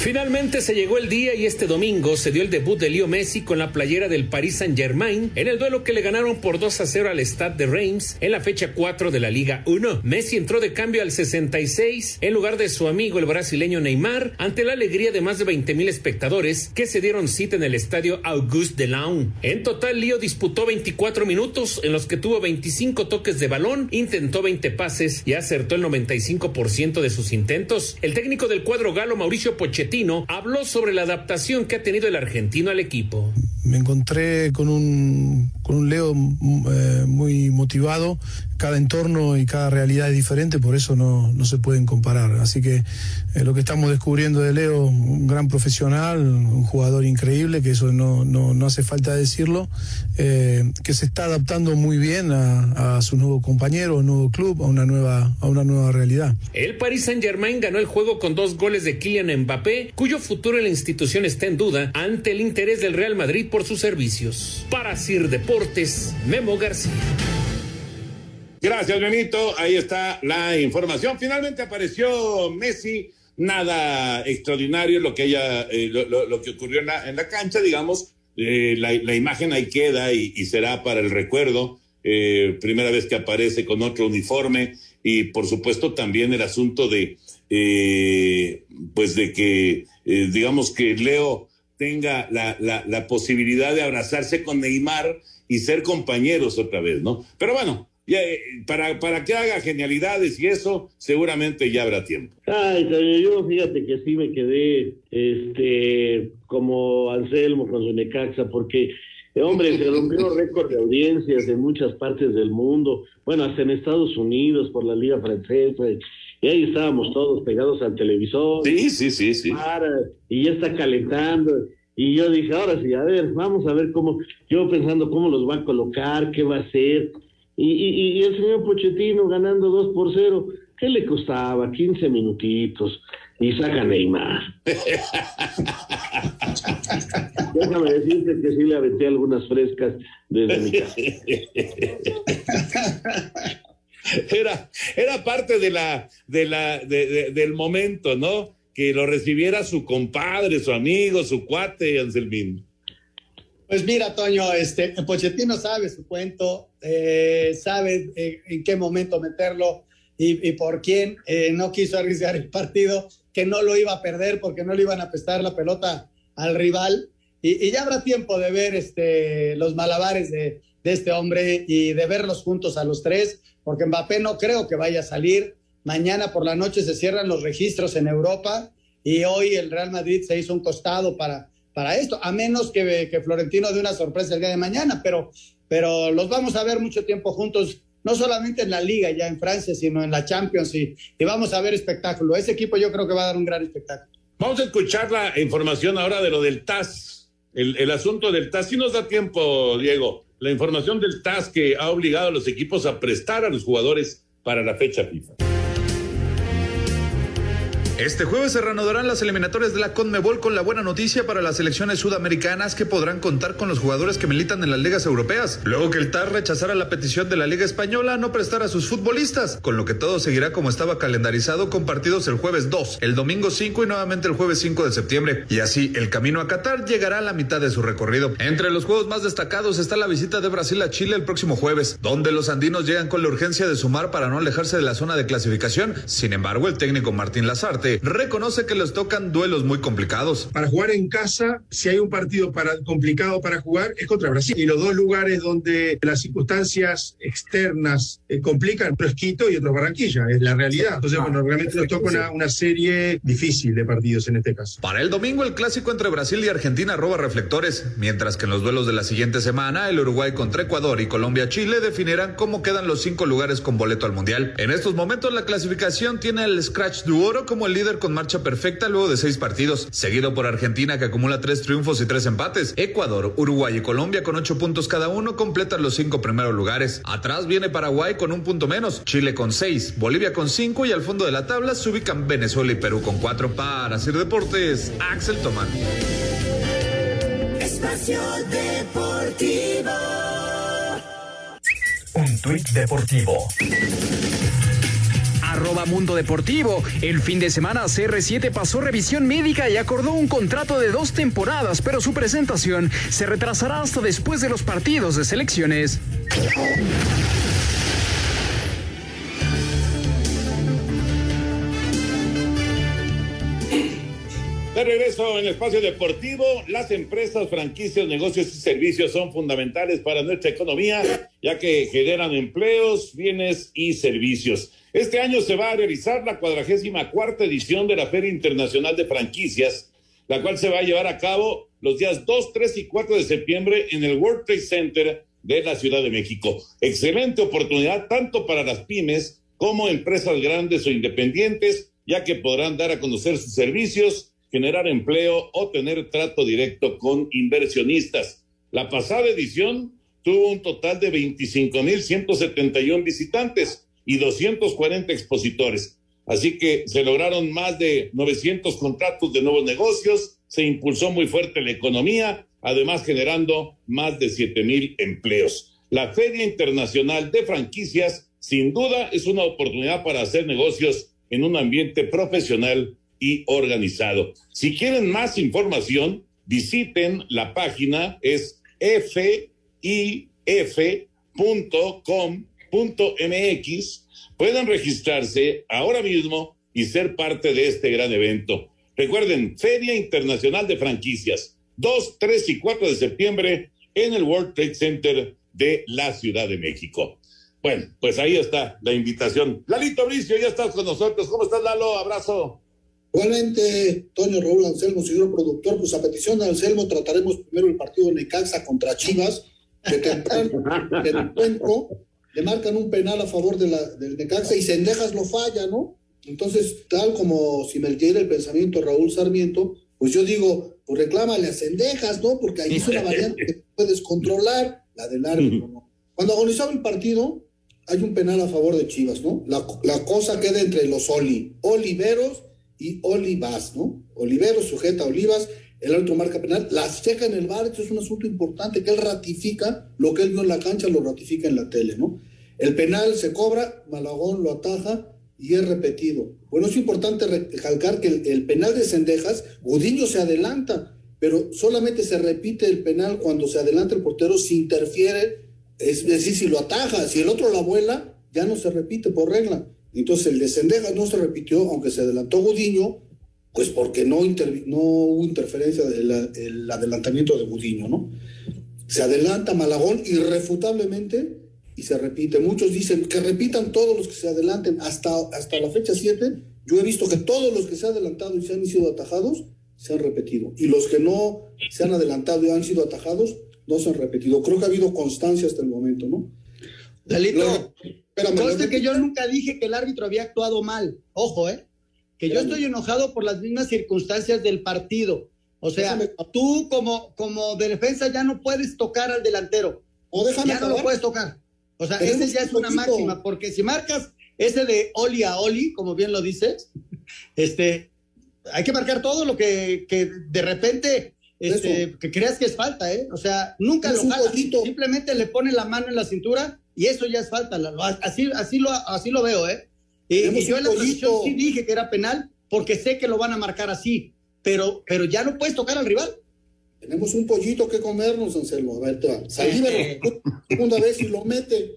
Finalmente se llegó el día y este domingo se dio el debut de Leo Messi con la playera del Paris Saint-Germain en el duelo que le ganaron por 2 a 0 al Stade de Reims en la fecha 4 de la Liga 1. Messi entró de cambio al 66 en lugar de su amigo el brasileño Neymar ante la alegría de más de 20 mil espectadores que se dieron cita en el estadio Auguste Delaun. En total, Leo disputó 24 minutos en los que tuvo 25 toques de balón, intentó 20 pases y acertó el 95% de sus intentos. El técnico del cuadro galo Mauricio Pochettino habló sobre la adaptación que ha tenido el argentino al equipo. Me encontré con un, con un Leo mm, eh, muy motivado. Cada entorno y cada realidad es diferente, por eso no, no se pueden comparar. Así que eh, lo que estamos descubriendo de Leo, un gran profesional, un jugador increíble, que eso no, no, no hace falta decirlo, eh, que se está adaptando muy bien a, su nuevo compañero, a un nuevo club, a una nueva, a una nueva realidad. El Paris Saint-Germain ganó el juego con dos goles de Kylian Mbappé, cuyo futuro en la institución está en duda ante el interés del Real Madrid por sus servicios. Para Sir Deportes, Memo García. Gracias, Benito. Ahí está la información. Finalmente apareció Messi. Nada extraordinario lo que haya, eh, lo, lo- lo que ocurrió en la, en la cancha, digamos. Eh, la, imagen ahí queda y, será para el recuerdo. Eh, primera vez que aparece con otro uniforme y por supuesto también el asunto de, eh, pues de que, eh, digamos que Leo tenga la, posibilidad de abrazarse con Neymar y ser compañeros otra vez, ¿no? Pero bueno, para, para que haga genialidades y eso, seguramente ya habrá tiempo. Ay, yo fíjate que sí me quedé este, como Anselmo con su Necaxa, porque, eh, hombre, se rompió récord de audiencias en muchas partes del mundo, bueno, hasta en Estados Unidos por la Liga Francesa, y ahí estábamos todos pegados al televisor. Sí, sí, sí, sí. Para, y ya está calentando. Y yo dije, ahora sí, a ver, vamos a ver cómo, yo pensando cómo los va a colocar, qué va a hacer. Y, y, y el señor Pochettino ganando 2 por 0, ¿qué le costaba? 15 minutitos. Y saca Neymar. Déjame decirte que sí le aventé algunas frescas desde mi casa. Era, era parte de la, de la, de- de- del momento, ¿no? Que lo recibiera su compadre, su amigo, su cuate, Anselmín. Pues mira, Toño, este, Pochettino sabe su cuento, eh, sabe eh, en qué momento meterlo y, por quién. Eh, no quiso arriesgar el partido, que no lo iba a perder porque no le iban a prestar la pelota al rival. y, ya habrá tiempo de ver este, los malabares de, de este hombre y de verlos juntos a los tres, porque Mbappé no creo que vaya a salir. Mañana por la noche se cierran los registros en Europa y hoy el Real Madrid se hizo un costado para, para esto, a menos que, Florentino dé una sorpresa el día de mañana, pero, pero los vamos a ver mucho tiempo juntos, no solamente en la liga ya en Francia, sino en la Champions y, y vamos a ver espectáculo. Ese equipo yo creo que va a dar un gran espectáculo. Vamos a escuchar la información ahora de lo del TAS, el, el asunto del TAS. Si nos da tiempo, Diego, la información del TAS que ha obligado a los equipos a prestar a los jugadores para la fecha FIFA. Este jueves se reanudarán las eliminatorias de la CONMEBOL con la buena noticia para las selecciones sudamericanas que podrán contar con los jugadores que militan en las ligas europeas, luego que el TAR rechazara la petición de la Liga Española a no prestar a sus futbolistas, con lo que todo seguirá como estaba calendarizado con partidos el jueves 2, el domingo 5 y nuevamente el jueves 5 de septiembre, y así el camino a Qatar llegará a la mitad de su recorrido. Entre los juegos más destacados está la visita de Brasil a Chile el próximo jueves, donde los andinos llegan con la urgencia de sumar para no alejarse de la zona de clasificación, sin embargo el técnico Martín Lazarte reconoce que les tocan duelos muy complicados. Para jugar en casa, si hay un partido para, complicado para jugar, es contra Brasil. Y los dos lugares donde las circunstancias externas eh, complican, uno es Quito y otro Barranquilla, es la realidad. Entonces, bueno, realmente nos toca una, una serie difícil de partidos en este caso. Para el domingo, el clásico entre Brasil y Argentina roba reflectores, mientras que en los duelos de la siguiente semana, el Uruguay contra Ecuador y Colombia-Chile definirán cómo quedan los cinco lugares con boleto al Mundial. En estos momentos, la clasificación tiene el Scratch du Oro como el líder con marcha perfecta luego de seis partidos, seguido por Argentina que acumula tres triunfos y tres empates. Ecuador, Uruguay y Colombia con ocho puntos cada uno completan los cinco primeros lugares. Atrás viene Paraguay con un punto menos, Chile con seis, Bolivia con cinco y al fondo de la tabla se ubican Venezuela y Perú con cuatro. Para Sir Deportes, Axel Tomán. Espacio Deportivo. Un tuit deportivo. Arroba Mundo Deportivo. El fin de semana CR7 pasó revisión médica y acordó un contrato de dos temporadas, pero su presentación se retrasará hasta después de los partidos de selecciones. De regreso en Espacio Deportivo, las empresas, franquicias, negocios y servicios son fundamentales para nuestra economía, ya que generan empleos, bienes y servicios. Este año se va a realizar la cuadragésima cuarta edición de la Feria Internacional de Franquicias, la cual se va a llevar a cabo los días 2, 3 y 4 de septiembre en el World Trade Center de la Ciudad de México. Excelente oportunidad tanto para las pymes como empresas grandes o independientes, ya que podrán dar a conocer sus servicios generar empleo o tener trato directo con inversionistas. La pasada edición tuvo un total de 25.171 visitantes y 240 expositores. Así que se lograron más de 900 contratos de nuevos negocios, se impulsó muy fuerte la economía, además generando más de 7.000 empleos. La Feria Internacional de Franquicias, sin duda, es una oportunidad para hacer negocios en un ambiente profesional y organizado. Si quieren más información, visiten la página, es fif.com.mx. Pueden registrarse ahora mismo y ser parte de este gran evento. Recuerden, Feria Internacional de Franquicias, 2, 3 y 4 de septiembre en el World Trade Center de la Ciudad de México. Bueno, pues ahí está la invitación. Lalito Bricio, ya estás con nosotros. ¿Cómo estás, Lalo? Abrazo. Igualmente, Toño Raúl Anselmo, señor productor, pues a petición de Anselmo trataremos primero el partido de Necaxa contra Chivas, que temprano el encuentro le marcan un penal a favor de la, del Necaxa y Sendejas lo falla, ¿no? Entonces, tal como si me diera el pensamiento Raúl Sarmiento, pues yo digo, pues reclámale a Sendejas, ¿no? Porque ahí es una variante que puedes controlar, la del árbitro, ¿no? Cuando agonizaba el partido, hay un penal a favor de Chivas, ¿no? La, la cosa queda entre los Oli, Oliveros y Olivas, ¿no? Oliveros sujeta a Olivas, el árbitro marca penal, las checa en el bar, esto es un asunto importante, que él ratifica lo que él vio en la cancha, lo ratifica en la tele, ¿no? El penal se cobra, Malagón lo ataja y es repetido. Bueno, es importante recalcar que el, penal de Cendejas, Gudiño se adelanta, pero solamente se repite el penal cuando se adelanta el portero si interfiere, es decir, si lo ataja, si el otro la vuela, ya no se repite por regla. Entonces el de Cendejas no se repitió, aunque se adelantó Gudiño, Pues porque no, intervi- no hubo interferencia del adelantamiento de Gudiño, ¿no? Se adelanta Malagón irrefutablemente y se repite. Muchos dicen que repitan todos los que se adelanten hasta, hasta la fecha 7. Yo he visto que todos los que se han adelantado y se han sido atajados se han repetido. Y los que no se han adelantado y han sido atajados no se han repetido. Creo que ha habido constancia hasta el momento, ¿no? Dalito, conste que yo nunca dije que el árbitro había actuado mal. Ojo, ¿eh? Que yo estoy enojado por las mismas circunstancias del partido. O sea, tú como, como de defensa ya no puedes tocar al delantero. O déjame ya no lo puedes tocar. O sea, ese ya es una máxima, porque si marcas ese de Oli a Oli, como bien lo dices, este, hay que marcar todo lo que, que de repente este, que creas que es falta, ¿eh? O sea, nunca Es lo jala, simplemente le pone la mano en la cintura y eso ya es falta. Así, así, lo, así lo veo, ¿eh? Tenemos y yo en la transmisión sí dije que era penal porque sé que lo van a marcar así, pero, pero ya no puedes tocar al rival. Tenemos un pollito que comernos, Anselmo. A ver, te va. Saldívar segunda vez y lo mete.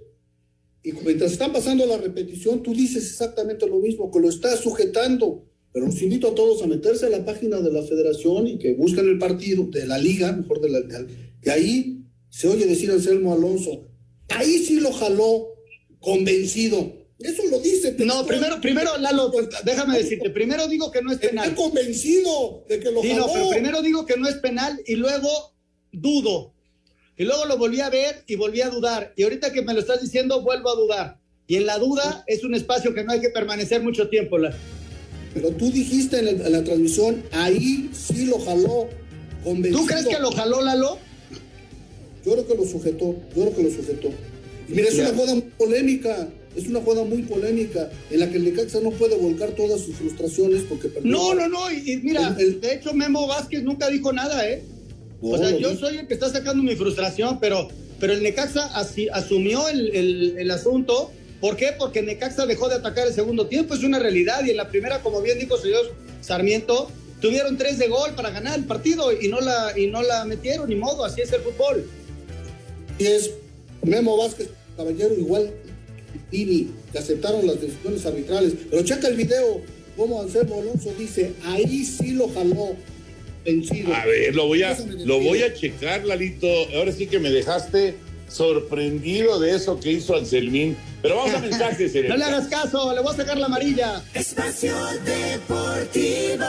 Y mientras están pasando la repetición, tú dices exactamente lo mismo, que lo estás sujetando. Pero los invito a todos a meterse a la página de la federación y que busquen el partido de la liga, mejor de la Y ahí se oye decir Anselmo Alonso, ahí sí lo jaló convencido. Eso lo dice. No, primero, primero, Lalo, pues, déjame decirte, primero digo que no es penal. Estoy convencido de que lo Sí, jaló. no, pero primero digo que no es penal y luego dudo. Y luego lo volví a ver y volví a dudar. Y ahorita que me lo estás diciendo, vuelvo a dudar. Y en la duda es un espacio que no hay que permanecer mucho tiempo. La- Pero tú dijiste en, el- en la transmisión, ahí sí lo jaló. Convencido. ¿Tú crees que lo jaló, Lalo? Yo creo que lo sujetó, yo creo que lo sujetó. Y mira, es una muy polémica, es una jugada muy polémica, en la que el Necaxa no puede volcar todas sus frustraciones porque perdió. No, no, no. Y, y mira, de hecho, Memo Vázquez nunca dijo nada, ¿eh? o sea, lo yo soy el que está sacando mi frustración, pero, pero el Necaxa asi- asumió el, el- el asunto. ¿Por qué? Porque Necaxa dejó de atacar el segundo tiempo, es una realidad. Y en la primera, como bien dijo señor Sarmiento, tuvieron tres de gol para ganar el partido y no la, y no la metieron, ni modo, así es el fútbol. Y es Memo Vázquez, caballero, igual Que aceptaron las decisiones arbitrales. Pero checa el video, como Anselmo Alonso dice, ahí sí lo jaló, vencido. A ver, lo voy a, lo voy a checar, Lalito. Ahora sí que me dejaste sorprendido de eso que hizo Anselmín. Pero vamos a mensajes, No le hagas caso, le voy a sacar la amarilla. Espacio Deportivo.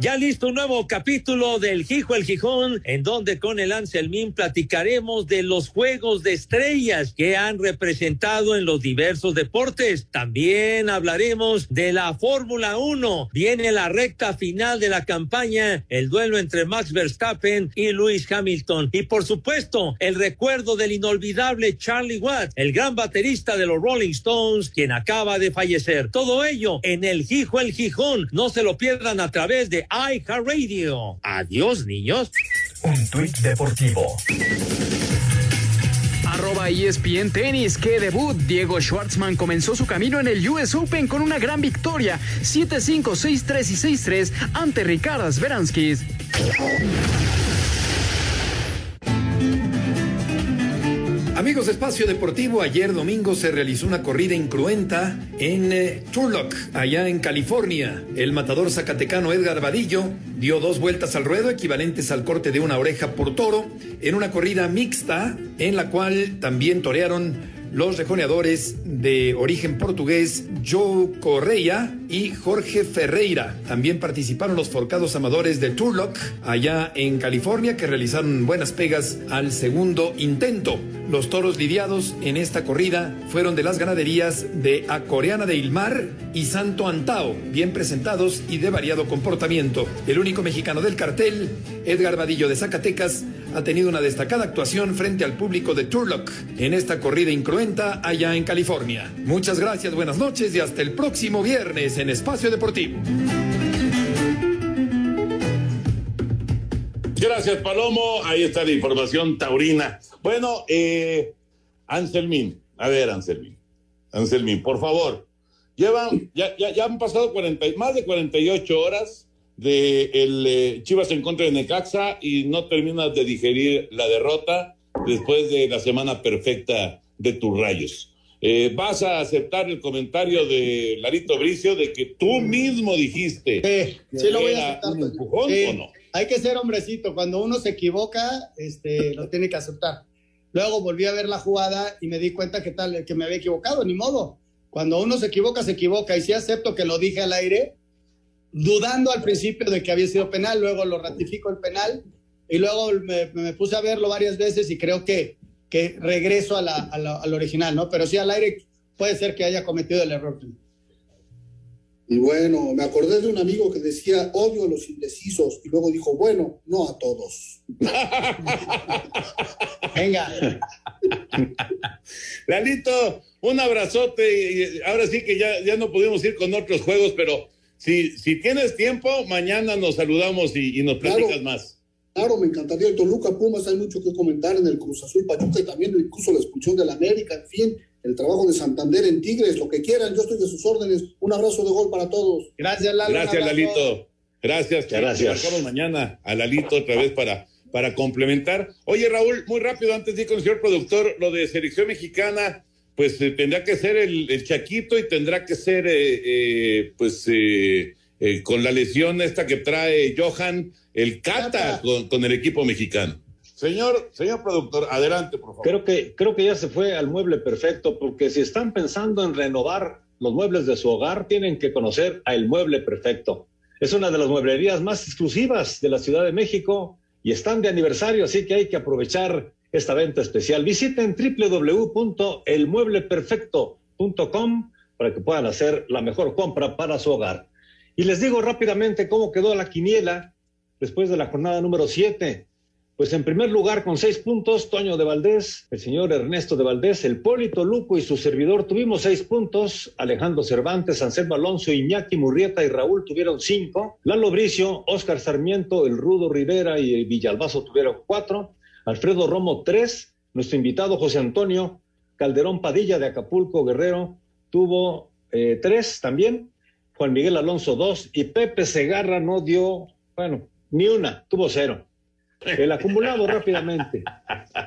Ya listo un nuevo capítulo del Gijo el Gijón, en donde con el Anselmín platicaremos de los juegos de estrellas que han representado en los diversos deportes. También hablaremos de la Fórmula 1. Viene la recta final de la campaña, el duelo entre Max Verstappen y Lewis Hamilton. Y por supuesto, el recuerdo del inolvidable Charlie Watts, el gran baterista de los Rolling Stones, quien acaba de fallecer. Todo ello en el Gijo el Gijón. No se lo pierdan a través de iHeartRadio. Adiós, niños. Un tuit deportivo. Arroba ESPN Tenis, que debut. Diego Schwartzman comenzó su camino en el US Open con una gran victoria. 7-5, 6-3 y 6-3 ante Ricardas Beranskis. Amigos de Espacio Deportivo, ayer domingo se realizó una corrida incruenta en eh, Turlock, allá en California. El matador zacatecano Edgar Vadillo dio dos vueltas al ruedo equivalentes al corte de una oreja por toro en una corrida mixta en la cual también torearon los rejoneadores de origen portugués Joe Correia y Jorge Ferreira. También participaron los forcados amadores de Turlock allá en California que realizaron buenas pegas al segundo intento. Los toros lidiados en esta corrida fueron de las ganaderías de Acoreana de Ilmar y Santo Antao, bien presentados y de variado comportamiento. El único mexicano del cartel, Edgar Vadillo de Zacatecas, ha tenido una destacada actuación frente al público de Turlock en esta corrida incruenta allá en California. Muchas gracias, buenas noches y hasta el próximo viernes en Espacio Deportivo. Gracias, Palomo. Ahí está la información taurina. Bueno, eh, Anselmín. A ver, Anselmín. Anselmín, por favor. Llevan, ya, ya, ya han pasado 40, y- más de 48 horas de el eh, Chivas en contra de Necaxa y no terminas de digerir la derrota después de la semana perfecta de tus rayos. eh, ¿vas a aceptar el comentario de Larito Bricio de que tú mismo dijiste Sí, que sí lo voy a aceptar. un empujón o no? Hay que ser hombrecito. Cuando uno se equivoca, este, lo tiene que aceptar. Luego volví a ver la jugada y me di cuenta que tal, que me había equivocado, ni modo. Cuando uno se equivoca, se equivoca. Y sí acepto que lo dije al aire, dudando al principio de que había sido penal, luego lo ratifico el penal y luego me, me puse a verlo varias veces y creo que, que regreso a la, a la- al original, ¿no? Pero sí al aire puede ser que haya cometido el error. Y bueno, me acordé de un amigo que decía odio a los indecisos y luego dijo, bueno, no a todos. Venga. Lalito, un abrazote. y Ahora sí que ya, ya no pudimos ir con otros juegos, pero si, si tienes tiempo, mañana nos saludamos y, y nos Claro. platicas más. Claro, me encantaría. El Toluca Pumas hay mucho que comentar en el Cruz Azul Pachuca y también incluso la expulsión del América, en fin, el trabajo de Santander en Tigres, lo que quieran. Yo estoy de sus órdenes. Un abrazo de gol para todos. Gracias, Gracias, Lalito. Gracias. Gracias. Marcamos mañana a Lalito otra vez para, para complementar. Oye, Raúl, muy rápido, antes de ir con el señor productor, lo de selección mexicana, pues eh, tendrá que ser el, el Chaquito y tendrá que ser, eh, eh, pues, eh, eh, con la lesión esta que trae Johan, el Cata con, con el equipo mexicano. Señor, señor productor, adelante, por favor. Creo que, creo que ya se fue al mueble perfecto, porque si están pensando en renovar los muebles de su hogar, tienen que conocer a El Mueble Perfecto. Es una de las mueblerías más exclusivas de la Ciudad de México y están de aniversario, así que hay que aprovechar esta venta especial. Visiten www.elmuebleperfecto.com para que puedan hacer la mejor compra para su hogar. Y les digo rápidamente cómo quedó la quiniela después de la jornada número 7. Pues en primer lugar, con seis puntos, Toño de Valdés, el señor Ernesto de Valdés, el Polito Luco y su servidor tuvimos seis puntos. Alejandro Cervantes, Anselmo Alonso, Iñaki Murrieta y Raúl tuvieron cinco. Lalo Bricio, Óscar Sarmiento, el Rudo Rivera y el Villalbazo tuvieron cuatro. Alfredo Romo, tres. Nuestro invitado José Antonio Calderón Padilla de Acapulco, Guerrero, tuvo eh, tres también. Juan Miguel Alonso, dos. Y Pepe Segarra no dio, bueno, ni una, tuvo cero. El acumulado rápidamente.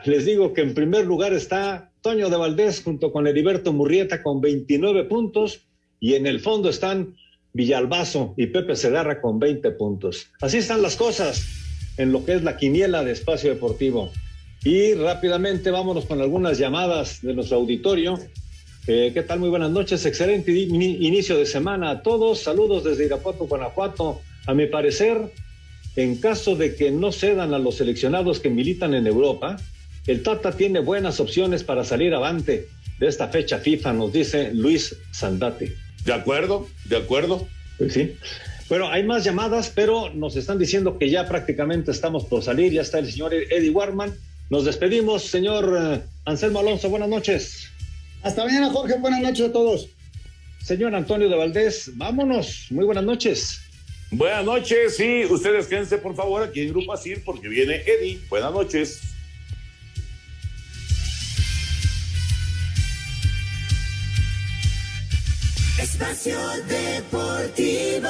Les digo que en primer lugar está Toño de Valdés junto con Heriberto Murrieta con 29 puntos y en el fondo están Villalbazo y Pepe Segarra con 20 puntos. Así están las cosas en lo que es la quiniela de espacio deportivo. Y rápidamente vámonos con algunas llamadas de nuestro auditorio. Eh, ¿Qué tal? Muy buenas noches. Excelente ini- inicio de semana a todos. Saludos desde Irapuato, Guanajuato. A mi parecer, en caso de que no cedan a los seleccionados que militan en Europa, el Tata tiene buenas opciones para salir avante de esta fecha FIFA, nos dice Luis Sandate. De acuerdo, de acuerdo. Pues sí. Bueno, hay más llamadas, pero nos están diciendo que ya prácticamente estamos por salir. Ya está el señor Eddie Warman. Nos despedimos, señor eh, Anselmo Alonso. Buenas noches. Hasta mañana, Jorge. Buenas noches a todos. Señor Antonio de Valdés, vámonos. Muy buenas noches. Buenas noches, sí, ustedes quédense por favor aquí en Grupo Asir porque viene Eddie. Buenas noches. Espacio Deportivo.